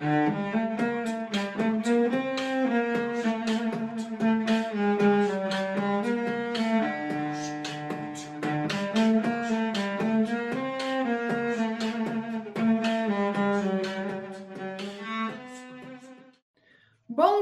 Bom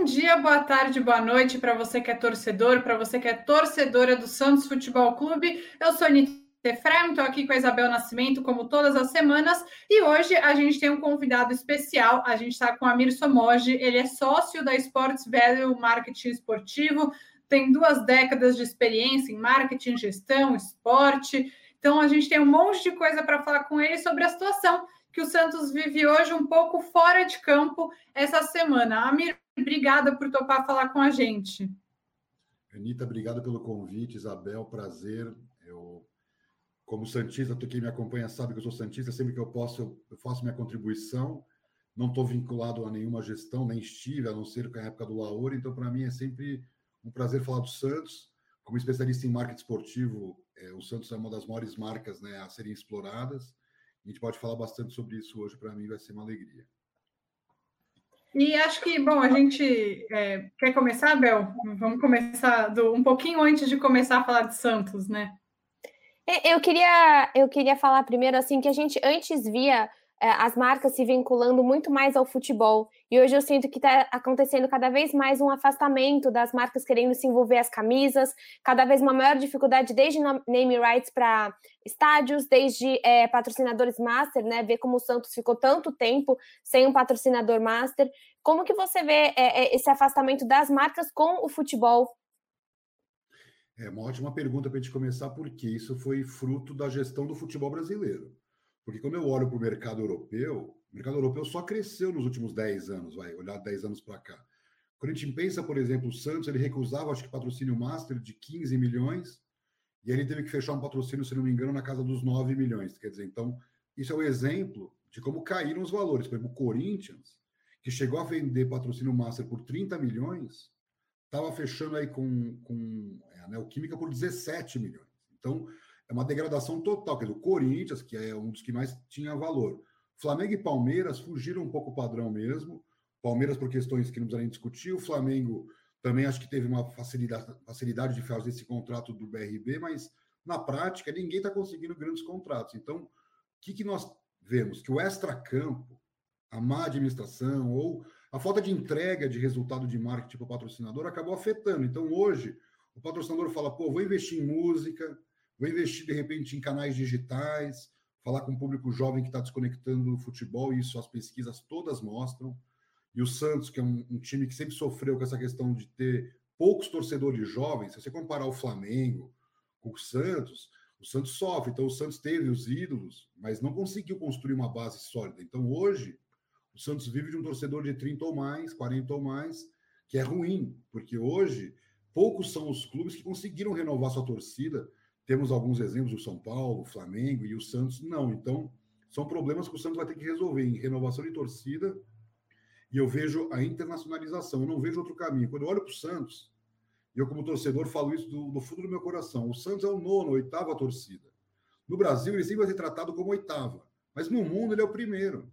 dia, boa tarde, boa noite para você que é torcedor, para você que é torcedora do Santos Futebol Clube. Eu sou Anitta Efraim, estou aqui com a Isabel Nascimento, como todas as semanas, e hoje a gente tem um convidado especial. A gente está com o Amir Somoji, ele é sócio da Sports Value Marketing Esportivo, tem duas décadas de experiência em marketing, gestão, esporte. Então a gente tem um monte de coisa para falar com ele sobre a situação que o Santos vive hoje um pouco fora de campo essa semana. Amir, obrigada por topar falar com a gente. Anitta, obrigado pelo convite. Isabel, prazer. Eu como Santista, quem me acompanha sabe que eu sou Santista, sempre que eu posso, eu faço minha contribuição. Não estou vinculado a nenhuma gestão, nem estive, a não ser com a época do Laura, então para mim é sempre um prazer falar do Santos. Como especialista em marketing esportivo, é, o Santos é uma das maiores marcas né, a serem exploradas. A gente pode falar bastante sobre isso hoje, para mim vai ser uma alegria. E acho que, bom, a gente é, quer começar, Bel? Vamos começar do, um pouquinho antes de começar a falar de Santos, né? É, eu queria, eu queria falar primeiro assim que a gente antes via é, as marcas se vinculando muito mais ao futebol. E hoje eu sinto que está acontecendo cada vez mais um afastamento das marcas querendo se envolver as camisas, cada vez uma maior dificuldade desde name rights para estádios, desde é, patrocinadores master, né? Ver como o Santos ficou tanto tempo sem um patrocinador master. Como que você vê esse afastamento das marcas com o futebol é uma ótima pergunta para a gente começar, porque isso foi fruto da gestão do futebol brasileiro. Porque quando eu olho para o mercado europeu, o mercado europeu só cresceu nos últimos 10 anos, vai olhar 10 anos para cá. Quando a gente pensa, por exemplo, o Santos, ele recusava, acho que patrocínio master de 15 milhões, e ele teve que fechar um patrocínio, se não me engano, na casa dos 9 milhões. Quer dizer, então, isso é um exemplo de como caíram os valores. Por exemplo, o Corinthians, que chegou a vender patrocínio master por 30 milhões, estava fechando aí com, com é, a Neoquímica por 17 milhões. Então, é uma degradação total. Quer dizer, o Corinthians, que é um dos que mais tinha valor. Flamengo e Palmeiras fugiram um pouco o padrão mesmo. Palmeiras por questões que não precisa nem discutir. O Flamengo também acho que teve uma facilidade, facilidade de fazer esse contrato do BRB, mas na prática ninguém está conseguindo grandes contratos. Então, o que, que nós vemos? Que o extra-campo, a má administração ou a falta de entrega de resultado de marketing para o patrocinador acabou afetando. Então, hoje, o patrocinador fala: pô, vou investir em música, vou investir de repente em canais digitais, falar com o público jovem que está desconectando do futebol, e isso as pesquisas todas mostram. E o Santos, que é um, um, time que sempre sofreu com essa questão de ter poucos torcedores jovens, se você comparar o Flamengo com o Santos, o Santos sofre. Então, o Santos teve os ídolos, mas não conseguiu construir uma base sólida. Então, hoje, o Santos vive de um torcedor de 30 ou mais, 40 ou mais, que é ruim, porque hoje poucos são os clubes que conseguiram renovar sua torcida. Temos alguns exemplos, o São Paulo, o Flamengo e o Santos, não. Então, são problemas que o Santos vai ter que resolver em renovação de torcida. E eu vejo a internacionalização, eu não vejo outro caminho. Quando eu olho para o Santos, e eu, como torcedor, falo isso do, do, fundo do meu coração: o Santos é o nono, oitava torcida. No Brasil, ele sempre vai ser tratado como oitava, mas no mundo, ele é o primeiro.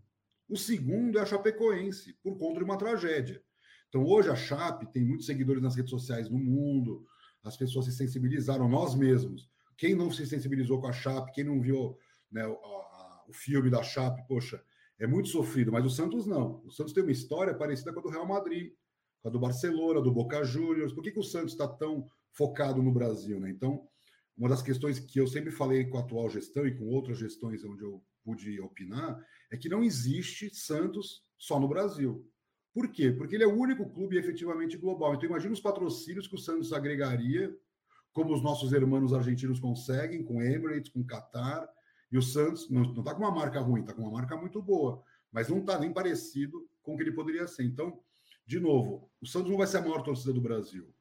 O segundo é a Chapecoense, por conta de uma tragédia. Então, hoje a Chape tem muitos seguidores nas redes sociais no mundo, as pessoas se sensibilizaram, nós mesmos. Quem não se sensibilizou com a Chape, quem não viu né, o, a, o filme da Chape, poxa, é muito sofrido, mas o Santos não. O Santos tem uma história parecida com a do Real Madrid, com a do Barcelona, do Boca Juniors. Por que, que o Santos está tão focado no Brasil? Né? Então, uma das questões que eu sempre falei com a atual gestão e com outras gestões onde eu pude opinar, é que não existe Santos só no Brasil. Por quê? Porque ele é o único clube efetivamente global. Então, imagina os patrocínios que o Santos agregaria, como os nossos irmãos argentinos conseguem, com Emirates, com Qatar. E o Santos não está com uma marca ruim, está com uma marca muito boa, mas não está nem parecido com o que ele poderia ser. Então, de novo, o Santos não vai ser a maior torcida do Brasil,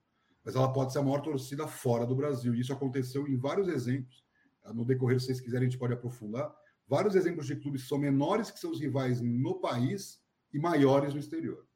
mas ela pode ser a maior torcida fora do Brasil. E isso aconteceu em vários exemplos. No decorrer, se vocês quiserem, a gente pode aprofundar vários exemplos de clubes que são menores que seus rivais no país e maiores no exterior.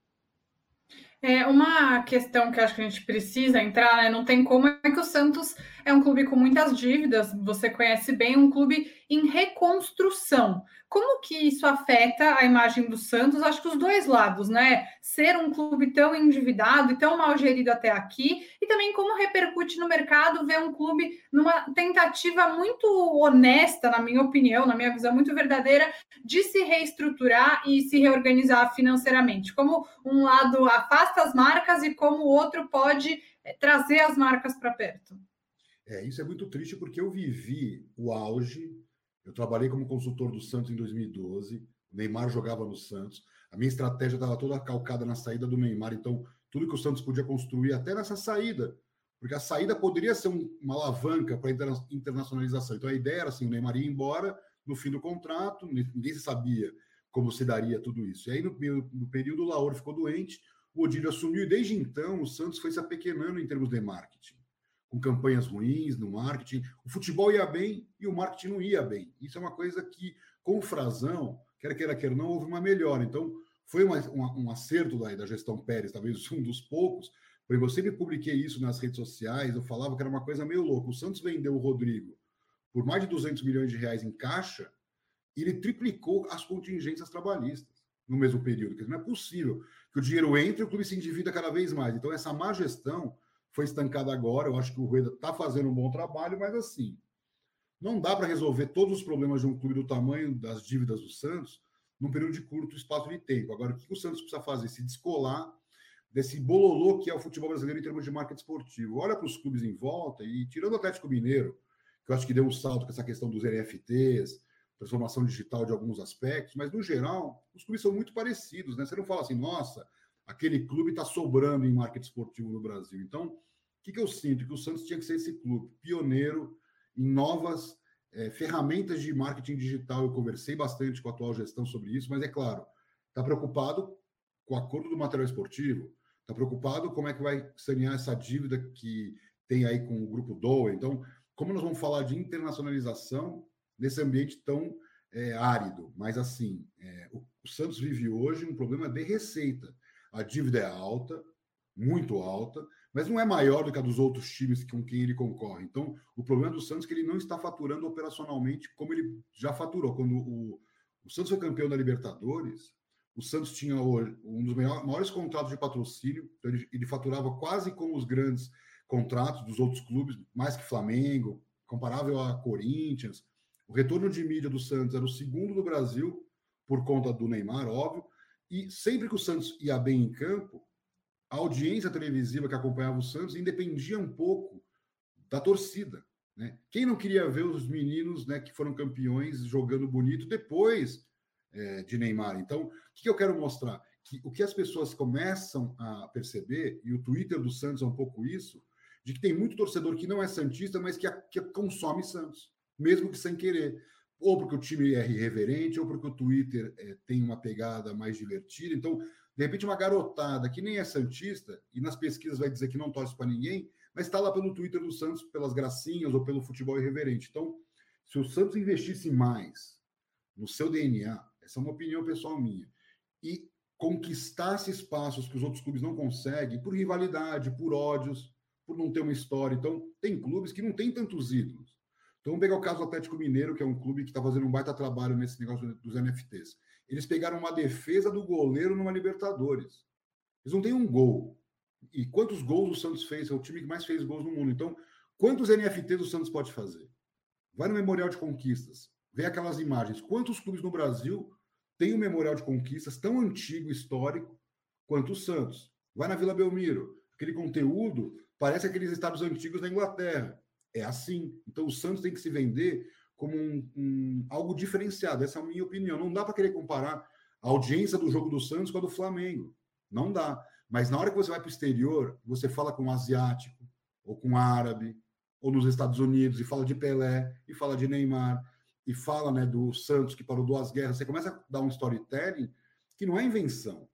É uma questão que acho que a gente precisa entrar, né? Não tem como é que o Santos é um clube com muitas dívidas, você conhece bem, um clube em reconstrução. Como que isso afeta a imagem do Santos? Acho que os dois lados, né? Ser um clube tão endividado e tão mal gerido até aqui, e também como repercute no mercado ver um clube numa tentativa muito honesta, na minha opinião, na minha visão muito verdadeira, de se reestruturar e se reorganizar financeiramente. Como um lado afasta as marcas e como o outro pode eh, trazer as marcas para perto. É, isso é muito triste porque eu vivi o auge. Eu trabalhei como consultor do Santos em 2012. O Neymar jogava no Santos. A minha estratégia estava toda calcada na saída do Neymar. Então, tudo que o Santos podia construir, até nessa saída, porque a saída poderia ser um, uma alavanca para a internacionalização. Então, a ideia era assim: o Neymar ia embora no fim do contrato, ninguém sabia como se daria tudo isso. E aí, no, no período, o Laor ficou doente, o Odílio assumiu, e desde então o Santos foi se apequenando em termos de marketing com campanhas ruins no marketing. O futebol ia bem e o marketing não ia bem. Isso é uma coisa que, com o Frazão, quer queira, quer não, houve uma melhora. Então, foi uma, uma, um acerto da, da gestão Pérez, talvez um dos poucos, porque eu sempre publiquei isso nas redes sociais, eu falava que era uma coisa meio louca. O Santos vendeu o Rodrigo por mais de 200 milhões de reais em caixa e ele triplicou as contingências trabalhistas no mesmo período. Não é possível que o dinheiro entre e o clube se endivida cada vez mais. Então, essa má gestão foi estancada agora. Eu acho que o Rueda está fazendo um bom trabalho, mas assim, não dá para resolver todos os problemas de um clube do tamanho das dívidas do Santos num período de curto espaço de tempo. Agora, o que o Santos precisa fazer? Se descolar desse bololô que é o futebol brasileiro em termos de marketing esportivo. Olha para os clubes em volta e tirando o Atlético Mineiro, que eu acho que deu um salto com essa questão dos NFTs, transformação digital de alguns aspectos, mas no geral, os clubes são muito parecidos, né? Você não fala assim, nossa, aquele clube está sobrando em marketing esportivo no Brasil. Então, que, que eu sinto? Que o Santos tinha que ser esse clube pioneiro em novas é, ferramentas de marketing digital. Eu conversei bastante com a atual gestão sobre isso, mas é claro, está preocupado com o acordo do material esportivo, está preocupado como é que vai sanear essa dívida que tem aí com o grupo Doa. Então, como nós vamos falar de internacionalização nesse ambiente tão é, árido? Mas assim, é, o, o Santos vive hoje um problema de receita. A dívida é alta, muito alta, mas não é maior do que a dos outros times com quem ele concorre. Então, o problema do Santos é que ele não está faturando operacionalmente como ele já faturou. Quando o, o Santos foi campeão da Libertadores, o Santos tinha um dos maiores contratos de patrocínio, então ele, ele faturava quase como os grandes contratos dos outros clubes, mais que Flamengo, comparável a Corinthians. O retorno de mídia do Santos era o segundo do Brasil, por conta do Neymar, óbvio. E sempre que o Santos ia bem em campo, a audiência televisiva que acompanhava o Santos independia um pouco da torcida. Né? Quem não queria ver os meninos né, que foram campeões jogando bonito depois é, de Neymar? Então, o que, eu quero mostrar? Que o que as pessoas começam a perceber, e o Twitter do Santos é um pouco isso, de que tem muito torcedor que não é Santista, mas que, que consome Santos, mesmo que sem querer. Ou porque o time é irreverente, ou porque o Twitter é, tem uma pegada mais divertida. Então, de repente, uma garotada que nem é Santista, e nas pesquisas vai dizer que não torce para ninguém, mas está lá pelo Twitter do Santos, pelas gracinhas ou pelo futebol irreverente. Então, se o Santos investisse mais no seu DNA, essa é uma opinião pessoal minha, e conquistasse espaços que os outros clubes não conseguem, por rivalidade, por ódios, por não ter uma história. Então, tem clubes que não têm tantos ídolos. Então, vamos pegar o caso do Atlético Mineiro, que é um clube que está fazendo um baita trabalho nesse negócio dos NFTs. Eles pegaram uma defesa do goleiro numa Libertadores. Eles não têm um gol. E quantos gols o Santos fez? É o time que mais fez gols no mundo. Então, quantos NFTs o Santos pode fazer? Vai no Memorial de Conquistas, vê aquelas imagens. Quantos clubes no Brasil têm um Memorial de Conquistas tão antigo, histórico, quanto o Santos? Vai na Vila Belmiro. Aquele conteúdo parece aqueles estados antigos da Inglaterra. É assim. Então, o Santos tem que se vender como um, um, algo diferenciado. Essa é a minha opinião. Não dá para querer comparar a audiência do jogo do Santos com a do Flamengo. Não dá. Mas na hora que você vai para o exterior, você fala com um asiático, ou com um árabe, ou nos Estados Unidos, e fala de Pelé, e fala de Neymar, e fala né, do Santos que parou duas guerras. Você começa a dar um storytelling que não é invenção.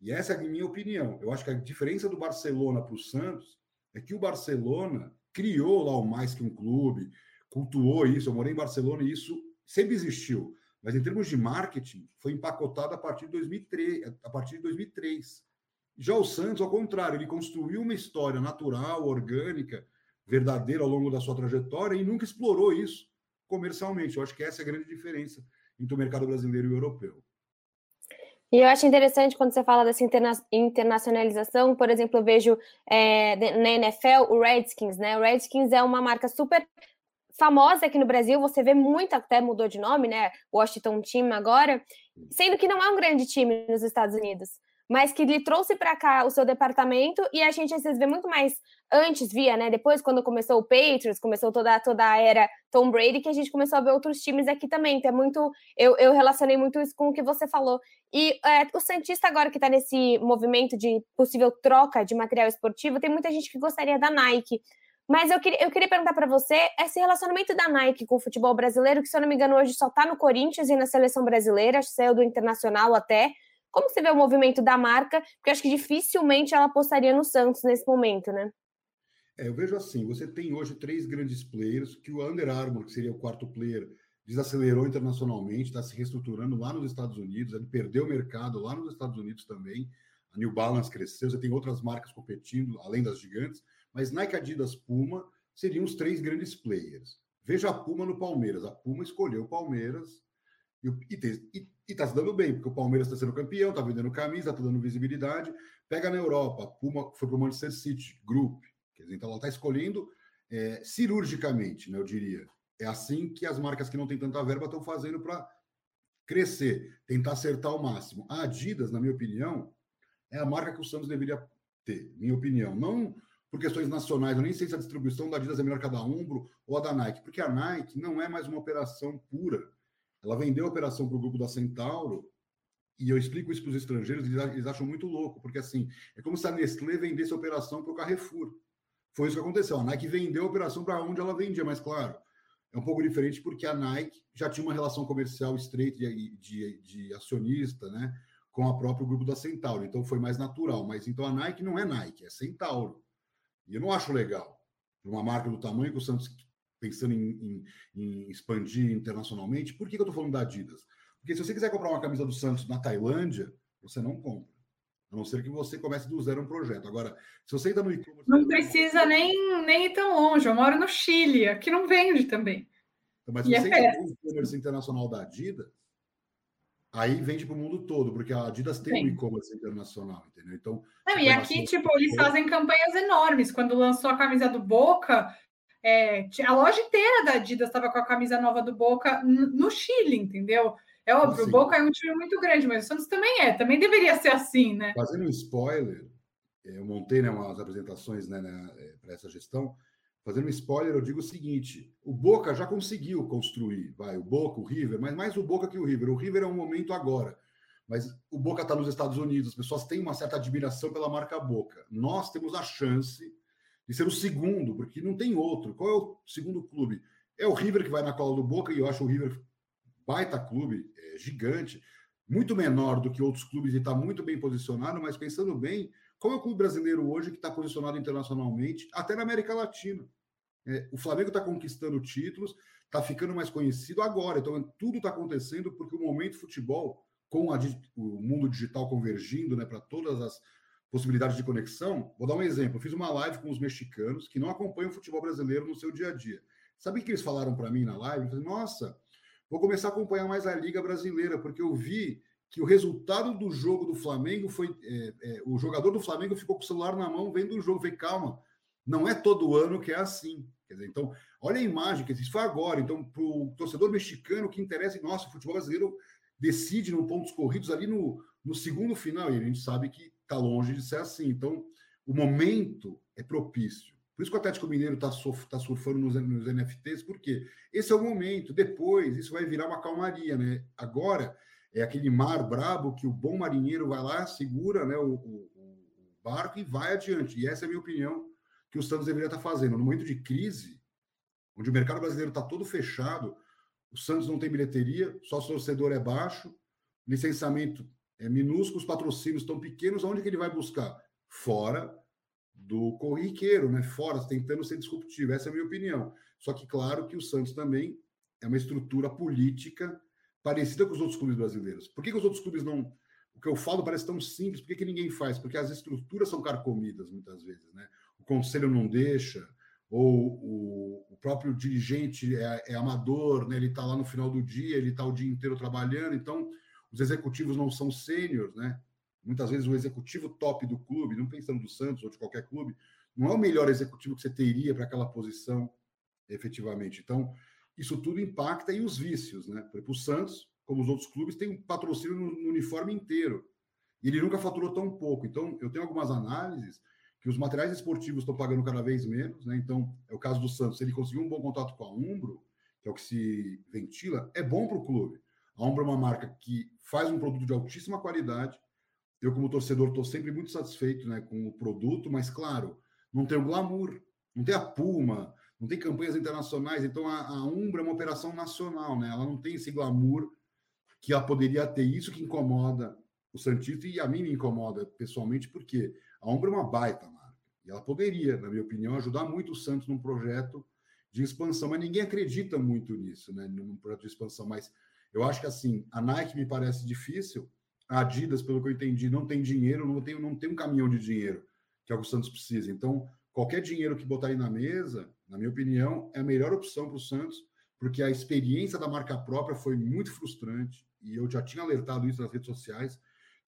E essa é a minha opinião. Eu acho que a diferença do Barcelona para o Santos é que o Barcelona criou lá o mais que um clube, cultuou isso. Eu morei em Barcelona e isso sempre existiu. Mas em termos de marketing, foi empacotado a partir de 2003. A partir de 2003. Já o Santos, ao contrário, ele construiu uma história natural, orgânica, verdadeiro ao longo da sua trajetória e nunca explorou isso comercialmente. Eu acho que essa é a grande diferença entre o mercado brasileiro e o europeu. E eu acho interessante quando você fala dessa interna internacionalização, por exemplo, eu vejo é, na NFL o Redskins, né? O Redskins é uma marca super famosa aqui no Brasil, você vê muito, até mudou de nome, né? Washington Team agora, sendo que não é um grande time nos Estados Unidos mas que lhe trouxe para cá o seu departamento e a gente às vezes vê muito mais antes via, né? Depois quando começou o Patriots, começou toda toda a era Tom Brady, que a gente começou a ver outros times aqui também. Então é muito, eu, eu relacionei muito isso com o que você falou. E é, o Santista agora que está nesse movimento de possível troca de material esportivo, tem muita gente que gostaria da Nike. Mas eu queria, eu queria perguntar para você esse relacionamento da Nike com o futebol brasileiro, que se eu não me engano hoje só está no Corinthians e na seleção brasileira, saiu do internacional até. Como você vê o movimento da marca? Porque acho que dificilmente ela apostaria no Santos nesse momento, né? É, eu vejo assim, você tem hoje três grandes players, que o Under Armour, que seria o quarto player, desacelerou internacionalmente, está se reestruturando lá nos Estados Unidos, ele perdeu o mercado lá nos Estados Unidos também, a New Balance cresceu, você tem outras marcas competindo, além das gigantes, mas Nike, Adidas, Puma seriam os três grandes players. Veja a Puma no Palmeiras, a Puma escolheu o Palmeiras e, e, e tá se dando bem, porque o Palmeiras está sendo campeão, está vendendo camisa, está dando visibilidade. Pega na Europa, Puma foi para o Manchester City Group. Quer dizer, então ela está escolhendo é, cirurgicamente, né, eu diria. É assim que as marcas que não têm tanta verba estão fazendo para crescer, tentar acertar o máximo. A Adidas, na minha opinião, é a marca que o Santos deveria ter, minha opinião. Não por questões nacionais, eu nem sei se a distribuição da Adidas é melhor que a da Umbro ou a da Nike, porque a Nike não é mais uma operação pura ela vendeu a operação para o grupo da Centauro, e eu explico isso para os estrangeiros, eles acham muito louco, porque assim, é como se a Nestlé vendesse a operação para o Carrefour. Foi isso que aconteceu. A Nike vendeu a operação para onde ela vendia, mas claro, é um pouco diferente porque a Nike já tinha uma relação comercial estreita de, de, de acionista, né, com a próprio grupo da Centauro. Então foi mais natural. Mas então a Nike não é Nike, é Centauro. E eu não acho legal. Uma marca do tamanho que o Santos pensando em, em, em expandir internacionalmente, por que, que eu estou falando da Adidas? Porque se você quiser comprar uma camisa do Santos na Tailândia, você não compra. A não ser que você comece do zero um projeto. Agora, se você ainda no e-commerce. Não precisa nem, nem ir tão longe. Eu moro no Chile, aqui não vende também. Então, mas se e você é tem o e-commerce internacional da Adidas, aí vende para o mundo todo, porque a Adidas tem um e-commerce internacional, entendeu? Então. Não, e aqui, tipo, eles fazem campanhas enormes. Quando lançou a camisa do Boca, é, a loja inteira da Adidas estava com a camisa nova do Boca no Chile, entendeu? É óbvio, assim, o Boca é um time muito grande, mas o Santos também é, também deveria ser assim, né? Fazendo um spoiler, eu montei né, umas apresentações né, né é, para essa gestão. Fazendo um spoiler, eu digo o seguinte: o Boca já conseguiu construir, vai, o Boca, o River, mas mais o Boca que o River. O River é um momento agora. Mas o Boca está nos Estados Unidos, as pessoas têm uma certa admiração pela marca Boca. Nós temos a chance de ser o segundo, porque não tem outro. Qual é o segundo clube? É o River que vai na cola do Boca, e eu acho o River baita clube, é gigante, muito menor do que outros clubes e está muito bem posicionado, mas pensando bem, qual é o clube brasileiro hoje que está posicionado internacionalmente, até na América Latina? É, o Flamengo está conquistando títulos, está ficando mais conhecido agora, então tudo está acontecendo porque o momento futebol, com a, o mundo digital convergindo né, para todas as possibilidades de conexão. Vou dar um exemplo. Eu fiz uma live com os mexicanos que não acompanham o futebol brasileiro no seu dia a dia. Sabe o que eles falaram para mim na live? Eu falei, nossa, vou começar a acompanhar mais a Liga Brasileira, porque eu vi que o resultado do jogo do Flamengo foi. É, é, o jogador do Flamengo ficou com o celular na mão vendo o jogo. Eu falei, calma, não é todo ano que é assim. Quer dizer, então, olha a imagem, que isso foi agora. Então, para o torcedor mexicano, que interessa nossa, o futebol brasileiro decide no pontos corridos ali no, no segundo final, e a gente sabe que está longe de ser assim. Então, o momento é propício. Por isso que o Atlético Mineiro está tá surfando nos, nos, NFTs, porque esse é o momento. Depois, isso vai virar uma calmaria, né? Agora é aquele mar brabo que o bom marinheiro vai lá, segura né, o, o, o barco e vai adiante. E essa é a minha opinião que o Santos deveria estar fazendo. No momento de crise, onde o mercado brasileiro está todo fechado, o Santos não tem bilheteria, só o torcedor é baixo, licenciamento é minúsculo, os patrocínios tão pequenos, aonde que ele vai buscar? Fora do corriqueiro, né? Fora, tentando ser disruptivo. Essa é a minha opinião. Só que, claro, que o Santos também é uma estrutura política parecida com os outros clubes brasileiros. Por que, que os outros clubes não. O que eu falo parece tão simples, por que, que ninguém faz? Porque as estruturas são carcomidas muitas vezes, né? O conselho não deixa, ou o, o próprio dirigente é, é amador, né? ele está lá no final do dia, ele está o dia inteiro trabalhando, então os executivos não são sêniores, né? Muitas vezes o executivo top do clube, não pensando do Santos ou de qualquer clube, não é o melhor executivo que você teria para aquela posição, efetivamente. Então, isso tudo impacta e os vícios, né? Por o Santos, como os outros clubes, tem um patrocínio no, no uniforme inteiro. E ele nunca faturou tão pouco. Então, eu tenho algumas análises que os materiais esportivos estão pagando cada vez menos, né? Então, é o caso do Santos. Se ele conseguiu um bom contato com a Umbro, que é o que se ventila, é bom para o clube. A Umbro é uma marca que faz um produto de altíssima qualidade. Eu, como torcedor, estou sempre muito satisfeito né, com o produto, mas, claro, não tem o glamour, não tem a Puma, não tem campanhas internacionais. Então, a, a Umbro é uma operação nacional, né? ela não tem esse glamour que ela poderia ter. Isso que incomoda o Santista e a mim me incomoda pessoalmente, porque a Umbro é uma baita marca. E ela poderia, na minha opinião, ajudar muito o Santos num projeto de expansão, mas ninguém acredita muito nisso, né? Num projeto de expansão. Mas eu acho que assim, a Nike me parece difícil, a Adidas, pelo que eu entendi, não tem dinheiro, não tem, não tem um caminhão de dinheiro, que é o que o Santos precisa. Então, qualquer dinheiro que botar aí na mesa, na minha opinião, é a melhor opção para o Santos, porque a experiência da marca própria foi muito frustrante, e eu já tinha alertado isso nas redes sociais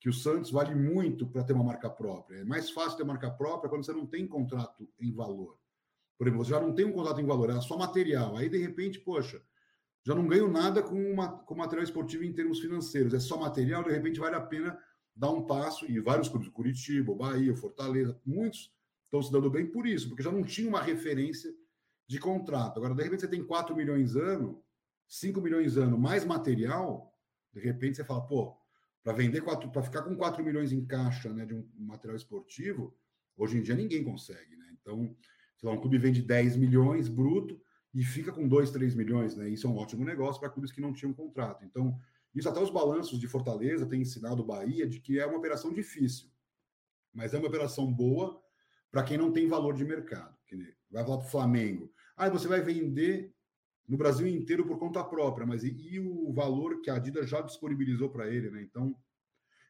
que o Santos vale muito para ter uma marca própria. É mais fácil ter marca própria quando você não tem contrato em valor. Por exemplo, você já não tem um contrato em valor, é só material. Aí, de repente, poxa, já não ganho nada com, uma, com material esportivo em termos financeiros. É só material, de repente vale a pena dar um passo. E vários clubes, Curitiba, Bahia, Fortaleza, muitos estão se dando bem por isso, porque já não tinha uma referência de contrato. Agora, de repente, você tem 4 milhões ano, 5 milhões ano, mais material, de repente você fala, pô, para vender quatro, para ficar com 4 milhões em caixa né, de um material esportivo, hoje em dia ninguém consegue, né? Então, sei lá, um clube vende 10 milhões bruto e fica com 2, 3 milhões, né? Isso é um ótimo negócio para clubes que não tinham contrato. Então, isso até os balanços de Fortaleza têm ensinado o Bahia de que é uma operação difícil, mas é uma operação boa para quem não tem valor de mercado. Vai falar para o Flamengo, ah, você vai vender no Brasil inteiro por conta própria, mas e, e o valor que a Adidas já disponibilizou para ele, né? Então,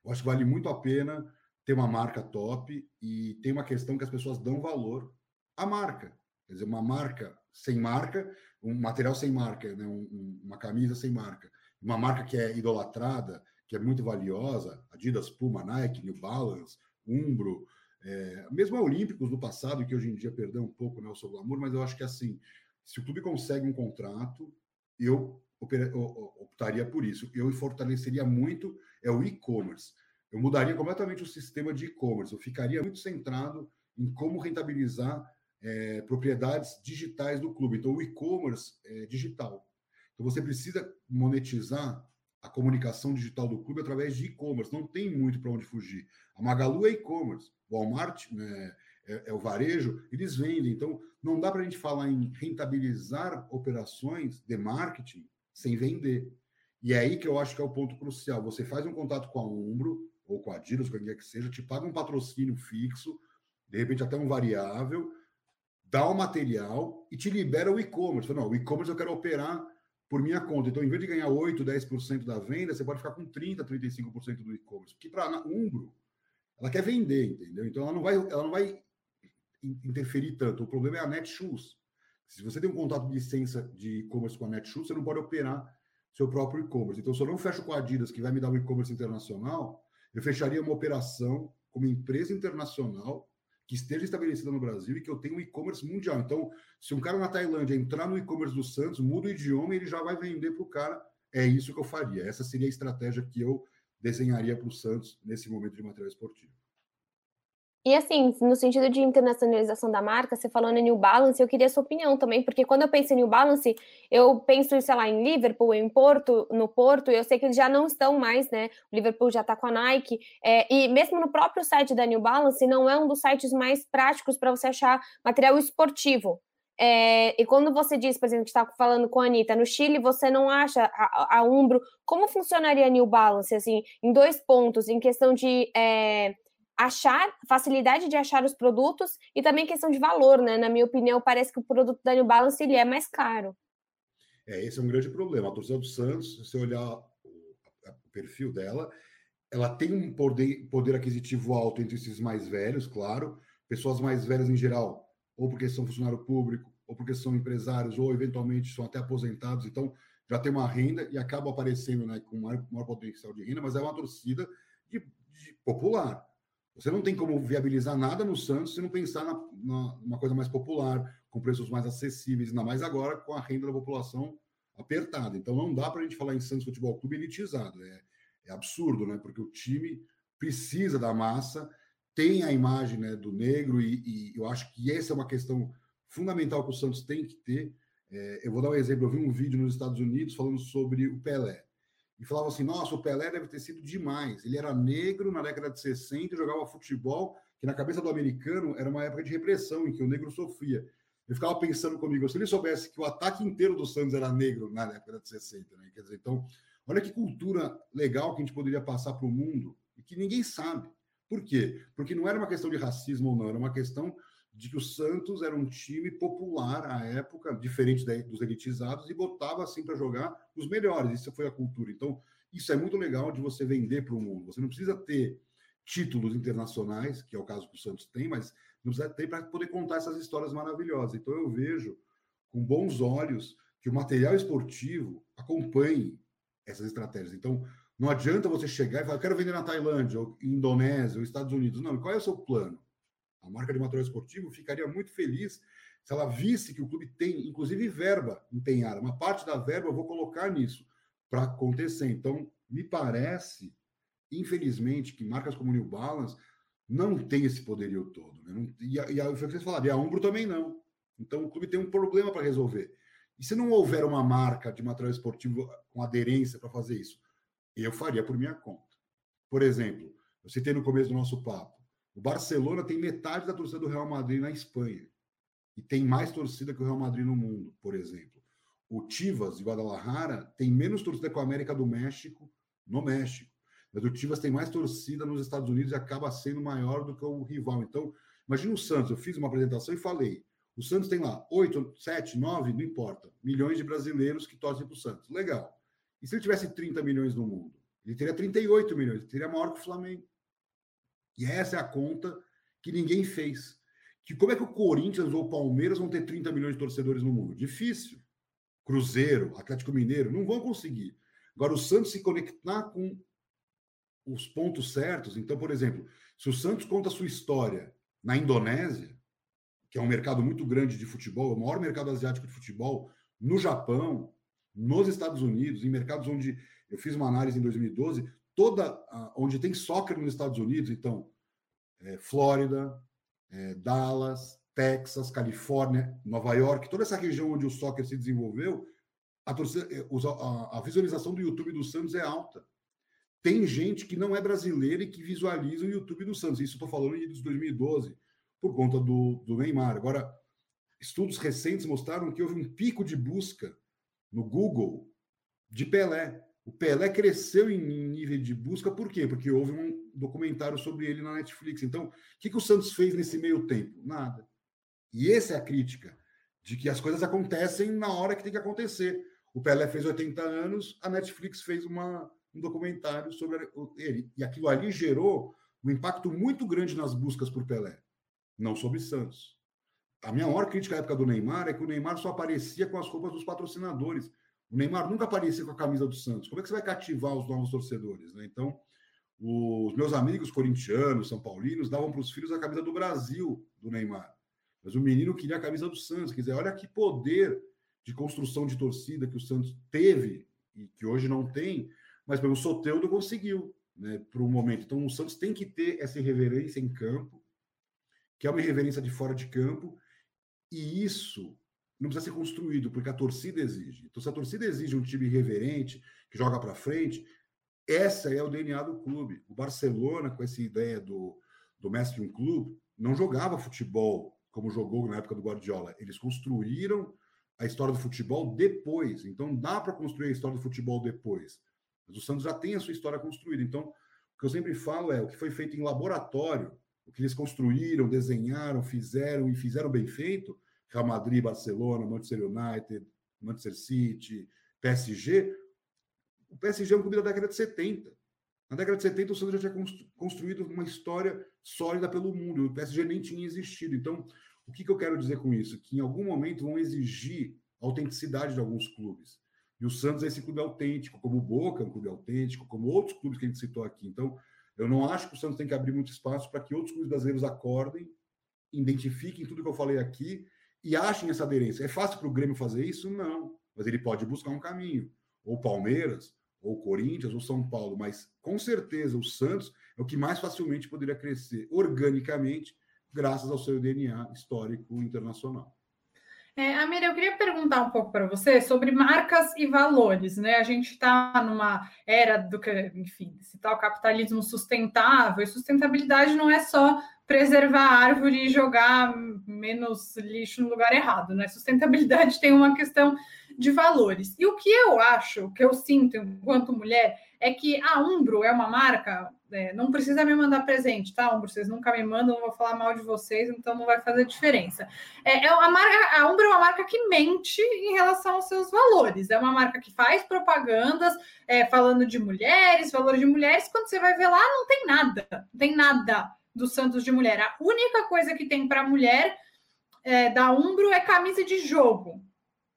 eu acho que vale muito a pena ter uma marca top e tem uma questão que as pessoas dão valor à marca. Quer dizer, uma marca sem marca, um material sem marca, né? Um, um, uma camisa sem marca, uma marca que é idolatrada, que é muito valiosa, Adidas, Puma, Nike, New Balance, Umbro, é, mesmo a Olímpicos do passado, que hoje em dia perdeu um pouco né, o seu glamour, mas eu acho que assim, se o clube consegue um contrato, eu optaria por isso. Eu fortaleceria muito é o e-commerce. Eu mudaria completamente o sistema de e-commerce. Eu ficaria muito centrado em como rentabilizar é, propriedades digitais do clube. Então, o e-commerce é digital. Então, você precisa monetizar a comunicação digital do clube através de e-commerce. Não tem muito para onde fugir. A Magalu é e-commerce. Walmart, né, é, é o varejo, eles vendem. Então, não dá para a gente falar em rentabilizar operações de marketing sem vender. E é aí que eu acho que é o ponto crucial. Você faz um contato com a Umbro, ou com a Adidas, com quem quer que seja, te paga um patrocínio fixo, de repente até um variável, dá o material e te libera o e-commerce. Não, o e-commerce eu quero operar por minha conta. Então, em vez de ganhar 8, 10% da venda, você pode ficar com 30, 35% do e-commerce. Porque para a Umbro, ela quer vender, entendeu? Então, ela não vai, ela não vai interferir tanto. O problema é a Netshoes. Se você tem um contrato de licença de e-commerce com a Netshoes, você não pode operar seu próprio e-commerce. Então, se eu não fecho com a Adidas, que vai me dar um e-commerce internacional, eu fecharia uma operação como empresa internacional que esteja estabelecida no Brasil e que eu tenha um e-commerce mundial. Então, se um cara na Tailândia entrar no e-commerce do Santos, muda o idioma e ele já vai vender para o cara. É isso que eu faria. Essa seria a estratégia que eu desenharia para o Santos nesse momento de material esportivo. E assim, no sentido de internacionalização da marca, você falou em New Balance, eu queria sua opinião também, porque quando eu penso em New Balance, eu penso, sei lá, em Liverpool, em Porto, no Porto, eu sei que eles já não estão mais, né? O Liverpool já está com a Nike, é, e mesmo no próprio site da New Balance, não é um dos sites mais práticos para você achar material esportivo. É, e quando você diz, por exemplo, que está falando com a Anitta, no Chile você não acha a, a Umbro, como funcionaria a New Balance, assim, em dois pontos, em questão de. É, achar, facilidade de achar os produtos e também questão de valor, né? Na minha opinião, parece que o produto da New Balance ele é mais caro. É, esse é um grande problema. A torcida do Santos, se você olhar o, o perfil dela, ela tem um poder, poder aquisitivo alto entre esses mais velhos, claro. Pessoas mais velhas, em geral, ou porque são funcionário público, ou porque são empresários, ou eventualmente são até aposentados, então já tem uma renda e acaba aparecendo né, com maior, maior potencial de renda, mas é uma torcida de, de popular. Você não tem como viabilizar nada no Santos se não pensar na, na, numa coisa mais popular, com preços mais acessíveis, ainda mais agora com a renda da população apertada. Então não dá para a gente falar em Santos Futebol Clube elitizado. É, é absurdo, né? Porque o time precisa da massa, tem a imagem né, do negro, e, e, eu acho que essa é uma questão fundamental que o Santos tem que ter. É, eu vou dar um exemplo: eu vi um vídeo nos Estados Unidos falando sobre o Pelé. E falava assim: nossa, o Pelé deve ter sido demais. Ele era negro na década de 60 e jogava futebol, que na cabeça do americano era uma época de repressão em que o negro sofria. Eu ficava pensando comigo, se ele soubesse que o ataque inteiro do Santos era negro na década de 60, né? Quer dizer, então, olha que cultura legal que a gente poderia passar para o mundo e que ninguém sabe. Por quê? Porque não era uma questão de racismo ou não, era uma questão de que o Santos era um time popular à época, diferente dos elitizados, e botava assim para jogar os melhores. Isso foi a cultura. Então, isso é muito legal de você vender para o mundo. Você não precisa ter títulos internacionais, que é o caso que o Santos tem, mas não precisa ter para poder contar essas histórias maravilhosas. Então, eu vejo com bons olhos que o material esportivo acompanhe essas estratégias. Então, não adianta você chegar e falar, eu quero vender na Tailândia, ou Indonésia, ou Estados Unidos. Não, qual é o seu plano? A marca de material esportivo ficaria muito feliz se ela visse que o clube tem, inclusive, verba empenhada. Uma parte da verba eu vou colocar nisso para acontecer. Então, me parece, infelizmente, que marcas como New Balance não tem esse poderio todo. Né? E, a, e a, vocês falaram, e a Umbro também não. Então, o clube tem um problema para resolver. E se não houver uma marca de material esportivo com aderência para fazer isso, eu faria por minha conta. Por exemplo, eu citei no começo do nosso papo, o Barcelona tem metade da torcida do Real Madrid na Espanha. E tem mais torcida que o Real Madrid no mundo, por exemplo. O Chivas de Guadalajara tem menos torcida que o América do México no México. Mas o Chivas tem mais torcida nos Estados Unidos e acaba sendo maior do que o rival. Então, imagina o Santos. Eu fiz uma apresentação e falei: o Santos tem lá 8, 7, 9, não importa, milhões de brasileiros que torcem para o Santos. Legal. E se ele tivesse 30 milhões no mundo? Ele teria 38 milhões, ele teria maior que o Flamengo. E essa é a conta que ninguém fez. Que como é que o Corinthians ou o Palmeiras vão ter 30 milhões de torcedores no mundo? Difícil. Cruzeiro, Atlético Mineiro, não vão conseguir. Agora, o Santos se conectar com os pontos certos. Então, por exemplo, se o Santos conta a sua história na Indonésia, que é um mercado muito grande de futebol, o maior mercado asiático de futebol, no Japão, nos Estados Unidos, em mercados onde eu fiz uma análise em 2012, toda onde tem soccer nos Estados Unidos, então é, Flórida, é, Dallas, Texas, Califórnia, Nova York, toda essa região onde o soccer se desenvolveu, a, torcida, é, a, visualização do YouTube do Santos é alta. Tem gente que não é brasileira e que visualiza o YouTube do Santos. Isso estou falando de 2012, por conta do, do Neymar. Agora, estudos recentes mostraram que houve um pico de busca no Google de Pelé. O Pelé cresceu em nível de busca, por quê? Porque houve um documentário sobre ele na Netflix. Então, o que, que o Santos fez nesse meio tempo? Nada. E essa é a crítica, de que as coisas acontecem na hora que tem que acontecer. O Pelé fez 80 anos, a Netflix fez uma, um documentário sobre ele. E aquilo ali gerou um impacto muito grande nas buscas por Pelé, não sobre Santos. A minha maior crítica à época do Neymar é que o Neymar só aparecia com as roupas dos patrocinadores. O Neymar nunca aparecia com a camisa do Santos. Como é que você vai cativar os novos torcedores? Né? Então, os meus amigos corintianos, são paulinos, davam para os filhos a camisa do Brasil do Neymar. Mas o menino queria a camisa do Santos. Quer dizer, olha que poder de construção de torcida que o Santos teve e que hoje não tem, mas pelo Soteudo conseguiu, né, para o momento. Então, o Santos tem que ter essa irreverência em campo, que é uma irreverência de fora de campo, e isso não precisa ser construído, porque a torcida exige. Então, se a torcida exige um time irreverente, que joga para frente, essa é o DNA do clube. O Barcelona, com essa ideia do, do mestre um clube, não jogava futebol como jogou na época do Guardiola. Eles construíram a história do futebol depois. Então, dá para construir a história do futebol depois. Mas o Santos já tem a sua história construída. Então, o que eu sempre falo é o que foi feito em laboratório, o que eles construíram, desenharam, fizeram e fizeram bem feito, Real Madrid, Barcelona, Manchester United, Manchester City, PSG. O PSG é um clube da década de 70. Na década de 70, o Santos já tinha construído uma história sólida pelo mundo. O PSG nem tinha existido. Então, O que, que eu quero dizer com isso? Que em algum momento vão exigir autenticidade de alguns clubes. E o Santos é esse clube autêntico, como o Boca é um clube autêntico, como outros clubes que a gente citou aqui. Então, eu não acho que o Santos tem que abrir muito espaço para que outros clubes brasileiros acordem, identifiquem tudo que eu falei aqui e achem essa aderência. É fácil para o Grêmio fazer isso? Não. Mas ele pode buscar um caminho. Ou Palmeiras, ou Corinthians, ou São Paulo. Mas, com certeza, o Santos é o que mais facilmente poderia crescer organicamente, graças ao seu DNA histórico internacional. É, Amir, eu queria perguntar um pouco para você sobre marcas e valores, né? A gente está numa era do que, enfim, se tal capitalismo sustentável, e sustentabilidade não é só preservar a árvore e jogar menos lixo no lugar errado, né? Sustentabilidade tem uma questão de valores. E o que eu acho, o que eu sinto enquanto mulher, é que a Umbro é uma marca é, não precisa me mandar presente, tá, Umbro? Vocês nunca me mandam, não vou falar mal de vocês, então não vai fazer diferença. É, é uma marca, a Umbro é uma marca que mente em relação aos seus valores. É uma marca que faz propagandas é, falando de mulheres, valores de mulheres. Quando você vai ver lá, não tem nada, não tem nada do Santos de mulher. A única coisa que tem para mulher é, da Umbro é camisa de jogo.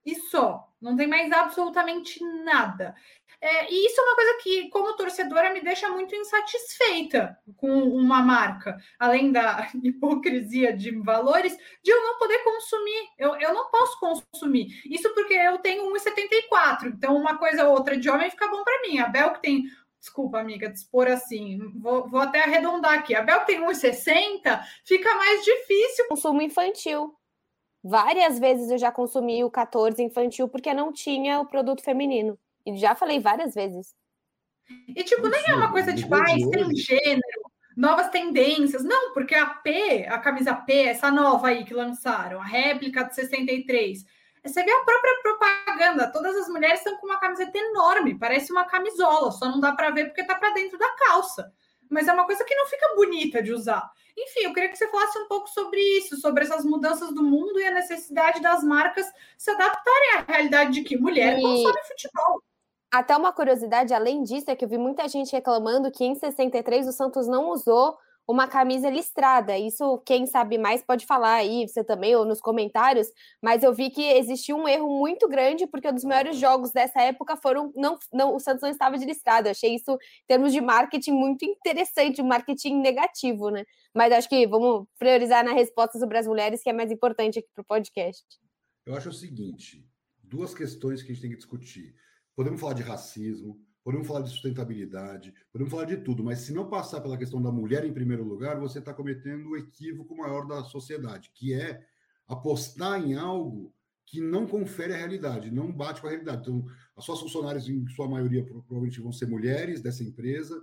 E só. Não tem mais absolutamente nada. É, e isso é uma coisa que, como torcedora, me deixa muito insatisfeita com uma marca, além da hipocrisia de valores, de eu não poder consumir. Eu, eu não posso consumir. Isso porque eu tenho 1,74. Então, uma coisa ou outra de homem fica bom para mim. A Bel, que tem desculpa, amiga, dispor assim, vou, vou, até arredondar aqui. A Bel tem 1,60, fica mais difícil. Consumo infantil. Várias vezes eu já consumi o 14 infantil porque não tinha o produto feminino. E já falei várias vezes. E, tipo, nem é uma coisa tipo, ah, tem gênero, novas tendências. Não, porque a P, a camisa P, essa nova aí que lançaram, a réplica de 63, você vê a própria propaganda, todas as mulheres estão com uma camiseta enorme, parece uma camisola, só não dá para ver porque tá para dentro da calça. Mas é uma coisa que não fica bonita de usar. Enfim, eu queria que você falasse um pouco sobre isso, sobre essas mudanças do mundo e a necessidade das marcas se adaptarem à realidade de que mulher e... consome futebol. Até uma curiosidade, além disso, é que eu vi muita gente reclamando que em 63 o Santos não usou uma camisa listrada. Isso, quem sabe mais pode falar aí, você também, ou nos comentários, mas eu vi que existiu um erro muito grande, porque um dos maiores jogos dessa época foram. Não, não, o Santos não estava de listrada. Eu achei isso, em termos de marketing, muito interessante, marketing negativo, né? Mas acho que vamos priorizar na resposta sobre as mulheres, que é mais importante aqui para o podcast. Eu acho o seguinte: duas questões que a gente tem que discutir. Podemos falar de racismo, podemos falar de sustentabilidade, podemos falar de tudo, mas se não passar pela questão da mulher em primeiro lugar, você está cometendo o equívoco maior da sociedade, que é apostar em algo que não confere a realidade, não bate com a realidade. Então, as suas funcionárias, em sua maioria, provavelmente vão ser mulheres dessa empresa.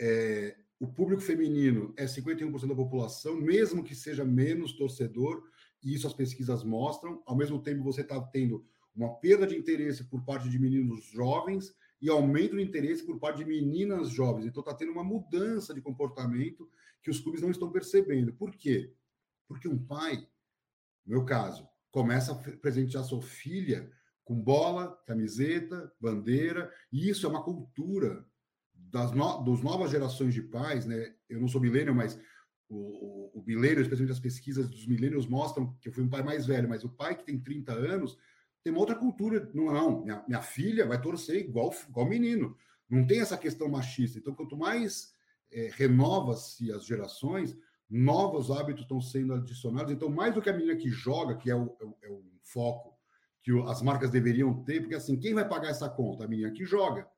É, o público feminino é 51% da população, mesmo que seja menos torcedor, e isso as pesquisas mostram. Ao mesmo tempo, você está tendo uma perda de interesse por parte de meninos jovens e aumento de interesse por parte de meninas jovens. Então está tendo uma mudança de comportamento que os clubes não estão percebendo. Por quê? Porque um pai, no meu caso, começa a presentear sua filha com bola, camiseta, bandeira, e isso é uma cultura das no, dos novas gerações de pais, né? Eu não sou milênio, mas o, o, o milênio, especialmente as pesquisas dos milênios mostram que eu fui um pai mais velho, mas o pai que tem 30 anos tem uma outra cultura. Não, não minha, minha filha vai torcer igual, igual menino. Não tem essa questão machista. Então, quanto mais é, renova-se as gerações, novos hábitos estão sendo adicionados. Então, mais do que a menina que joga, que é o, é o, é o foco que o, as marcas deveriam ter, porque assim, quem vai pagar essa conta? A menina que joga.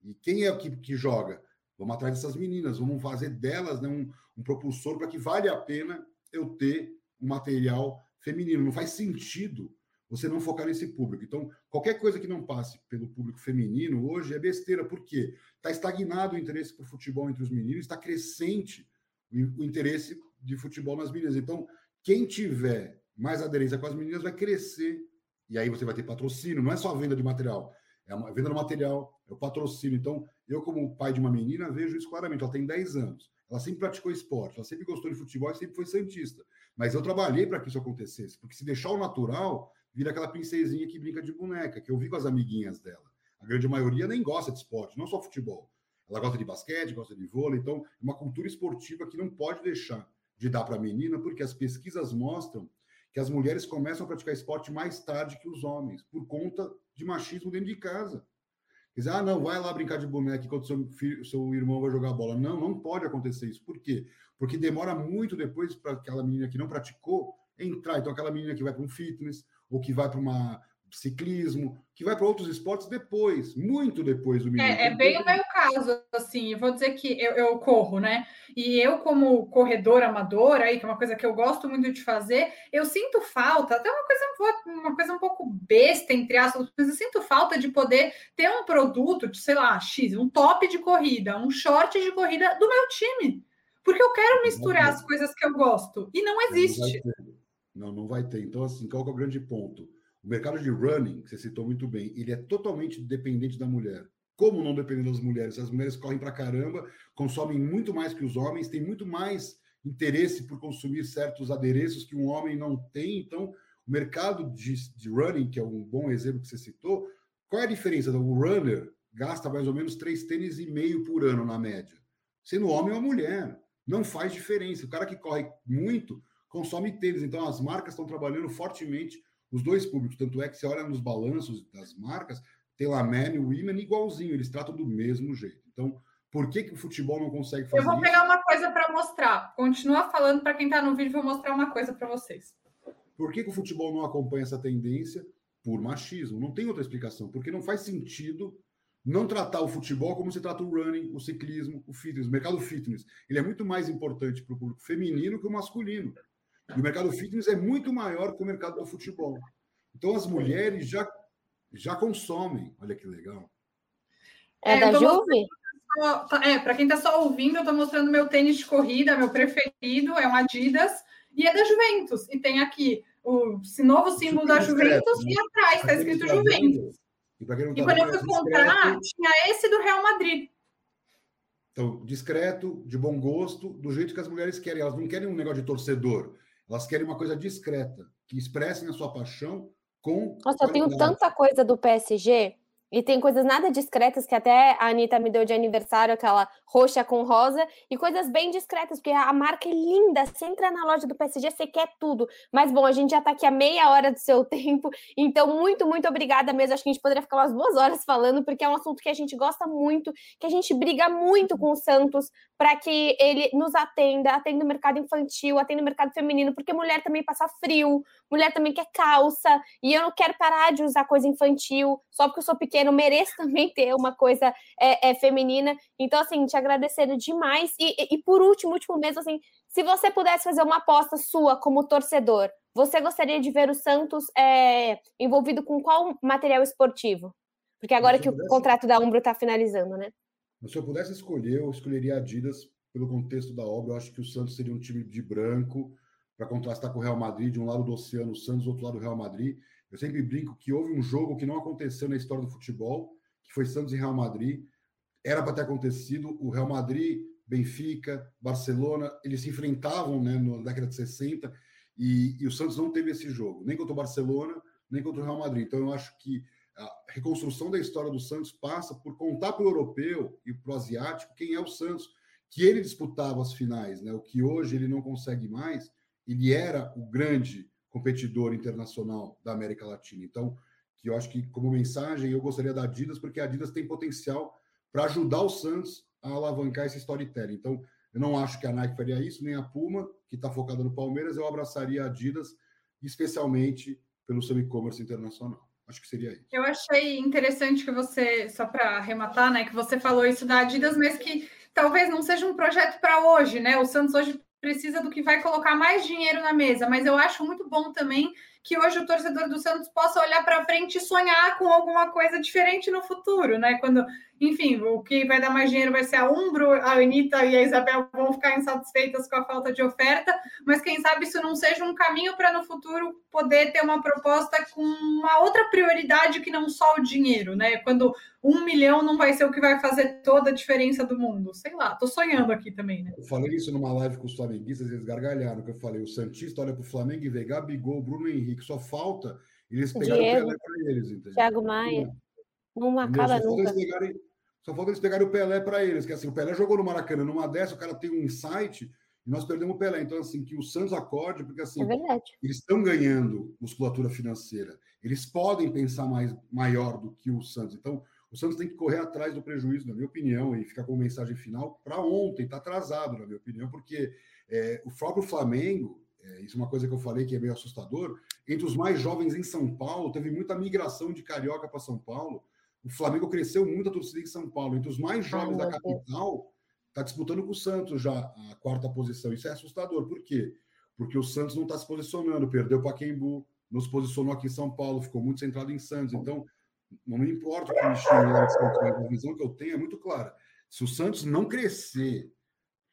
E quem é que, que joga? Vamos atrás dessas meninas, vamos fazer delas né, um, um propulsor para que vale a pena eu ter um material feminino. Não faz sentido você não focar nesse público. Então, qualquer coisa que não passe pelo público feminino hoje é besteira, porque está estagnado o interesse por futebol entre os meninos, está crescente o interesse de futebol nas meninas. Então, quem tiver mais aderência com as meninas vai crescer, e aí você vai ter patrocínio, não é só a venda de material, é a venda do material, é o patrocínio. Então, eu, como pai de uma menina, vejo isso claramente. Ela tem 10 anos, ela sempre praticou esporte, ela sempre gostou de futebol e sempre foi santista. Mas eu trabalhei para que isso acontecesse, porque se deixar o natural, vira aquela princesinha que brinca de boneca, que eu vi com as amiguinhas dela. A grande maioria nem gosta de esporte, não só futebol. Ela gosta de basquete, gosta de vôlei, então é uma cultura esportiva que não pode deixar de dar para a menina, porque as pesquisas mostram que as mulheres começam a praticar esporte mais tarde que os homens, por conta de machismo dentro de casa. Quer dizer, ah, não, vai lá brincar de boneca enquanto seu, filho, seu irmão vai jogar bola. Não, não pode acontecer isso. Por quê? Porque demora muito depois para aquela menina que não praticou entrar. Então, aquela menina que vai para um fitness ou que vai para uma ciclismo, que vai para outros esportes depois, muito depois do menino. É, é bem o meu caso, assim, eu vou dizer que eu, eu, corro, né? E eu, como corredora amadora, aí, que é uma coisa que eu gosto muito de fazer, eu sinto falta, até uma coisa, uma coisa um pouco besta, entre aspas, mas eu sinto falta de poder ter um produto, de, sei lá, X, um top de corrida, um short de corrida do meu time. Porque eu quero misturar as coisas que eu gosto. E não existe. Não, não vai ter. Então, assim, qual é o grande ponto? O mercado de running, que você citou muito bem, ele é totalmente dependente da mulher. Como não depender das mulheres? As mulheres correm para caramba, consomem muito mais que os homens, têm muito mais interesse por consumir certos adereços que um homem não tem. Então, o mercado de, de running, que é um bom exemplo que você citou, qual é a diferença? O runner gasta mais ou menos três tênis e meio por ano, na média. Sendo homem ou mulher. Não faz diferença. O cara que corre muito consome tênis. Então, as marcas estão trabalhando fortemente os dois públicos. Tanto é que você olha nos balanços das marcas, tem lá Men e Women igualzinho, eles tratam do mesmo jeito. Então, por que, que o futebol não consegue fazer? Eu vou pegar isso? uma coisa para mostrar. Continua falando para quem está no vídeo, vou mostrar uma coisa para vocês. Por que, que o futebol não acompanha essa tendência? Por machismo. Não tem outra explicação. Porque não faz sentido não tratar o futebol como se trata o running, o ciclismo, o fitness. O mercado fitness ele é muito mais importante para o público feminino que o masculino. E o mercado fitness é muito maior que o mercado do futebol. Então as mulheres já, já consomem. Olha que legal. É, é da Juve? Tá, é, para quem está só ouvindo, eu estou mostrando meu tênis de corrida, meu preferido, é um Adidas, e é da Juventus. E tem aqui o novo símbolo da Juventus né? e atrás está escrito tá Juventus. E, tá e quando eu fui comprar, tinha esse do Real Madrid. Então, discreto, de bom gosto, do jeito que as mulheres querem. Elas não querem um negócio de torcedor. Elas querem uma coisa discreta, que expressem a sua paixão com. Nossa, eu tenho tanta coisa do PSG e tem coisas nada discretas que até a Anitta me deu de aniversário, aquela roxa com rosa, e coisas bem discretas, porque a marca é linda. Você entra na loja do PSG, você quer tudo. Mas bom, a gente já está aqui a meia hora do seu tempo, então muito, muito obrigada mesmo. Acho que a gente poderia ficar umas duas horas falando, porque é um assunto que a gente gosta muito, que a gente briga muito com o Santos para que ele nos atenda, atenda o mercado infantil, atenda o mercado feminino, porque mulher também passa frio, mulher também quer calça, e eu não quero parar de usar coisa infantil, só porque eu sou pequena, eu mereço também ter uma coisa é, é feminina. Então, assim, te agradecendo demais. E, e, por último, último mesmo, assim, se você pudesse fazer uma aposta sua como torcedor, você gostaria de ver o Santos é, envolvido com qual material esportivo? Porque agora que pudesse... o contrato da Umbro está finalizando, né? Se eu pudesse escolher, eu escolheria Adidas pelo contexto da obra. Eu acho que o Santos seria um time de branco, para contrastar com o Real Madrid, de um lado do oceano, o Santos, do outro lado, o Real Madrid. Eu sempre brinco que houve um jogo que não aconteceu na história do futebol, que foi Santos e Real Madrid. Era para ter acontecido. O Real Madrid, Benfica, Barcelona, eles se enfrentavam né, na década de 60 e, e o Santos não teve esse jogo, nem contra o Barcelona, nem contra o Real Madrid. Então eu acho que a reconstrução da história do Santos passa por contar para o europeu e para o asiático quem é o Santos, que ele disputava as finais, né? O que hoje ele não consegue mais ele era o grande competidor internacional da América Latina. Então, que eu acho que como mensagem eu gostaria da Adidas, porque a Adidas tem potencial para ajudar o Santos a alavancar esse storytelling. Então, eu não acho que a Nike faria isso, nem a Puma, que está focada no Palmeiras, eu abraçaria a Adidas, especialmente pelo seu e-commerce internacional. Acho que seria isso. Eu achei interessante que você, só para arrematar, né, que você falou isso da Adidas, mas que talvez não seja um projeto para hoje, né? O Santos hoje precisa do que vai colocar mais dinheiro na mesa, mas eu acho muito bom também que hoje o torcedor do Santos possa olhar para frente e sonhar com alguma coisa diferente no futuro, né? Quando, enfim, o que vai dar mais dinheiro vai ser a Umbro, a Anitta e a Isabel vão ficar insatisfeitas com a falta de oferta, mas quem sabe isso não seja um caminho para no futuro poder ter uma proposta com uma outra prioridade que não só o dinheiro, né? Quando um milhão não vai ser o que vai fazer toda a diferença do mundo. Sei lá, tô sonhando aqui também, né? Eu falei isso numa live com os flamenguistas, eles gargalharam, que eu falei, o Santista olha para o Flamengo e vê Gabigol, Bruno Henrique, que só falta eles pegarem Diego, o Pelé para eles, entendeu? Thiago Maia. Não acaba nunca. Pegarem, só falta eles pegarem o Pelé para eles, que assim, o Pelé jogou no Maracanã, numa dessa o cara tem um insight e nós perdemos o Pelé. Então, assim, que o Santos acorde, porque assim, é eles estão ganhando musculatura financeira. Eles podem pensar mais maior do que o Santos. Então, o Santos tem que correr atrás do prejuízo, na minha opinião, e ficar com mensagem final para ontem, está atrasado, na minha opinião, porque é, o próprio Flamengo, é, isso é uma coisa que eu falei que é meio assustador, entre os mais jovens em São Paulo, teve muita migração de carioca para São Paulo. O Flamengo cresceu muito a torcida em São Paulo. Entre os mais jovens da capital, está disputando com o Santos já a quarta posição. Isso é assustador. Por quê? Porque o Santos não está se posicionando, perdeu para Pacaembu, nos posicionou aqui em São Paulo, ficou muito centrado em Santos. Então, não me importa o que me chame lá de Santos, a visão que eu tenho é muito clara. Se o Santos não crescer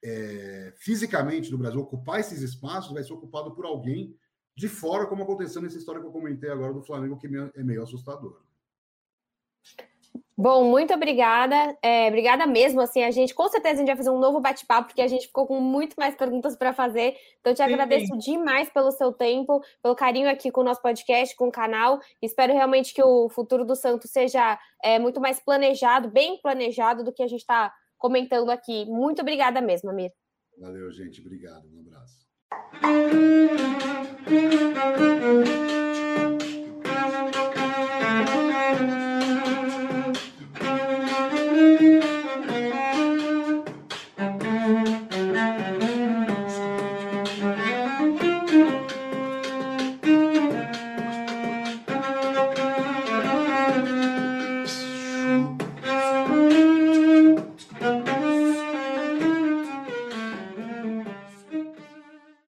é, fisicamente no Brasil, ocupar esses espaços, vai ser ocupado por alguém de fora, como aconteceu nessa história que eu comentei agora do Flamengo, que é meio assustador. Bom, muito obrigada. É, obrigada mesmo. Assim, a gente com certeza a gente vai fazer um novo bate-papo, porque a gente ficou com muito mais perguntas para fazer. Então, te agradeço sim, demais pelo seu tempo, pelo carinho aqui com o nosso podcast, com o canal. Espero realmente que o futuro do Santos seja é, muito mais planejado, bem planejado, do que a gente está comentando aqui. Muito obrigada mesmo, Amir. Valeu, gente. Obrigado. Um abraço.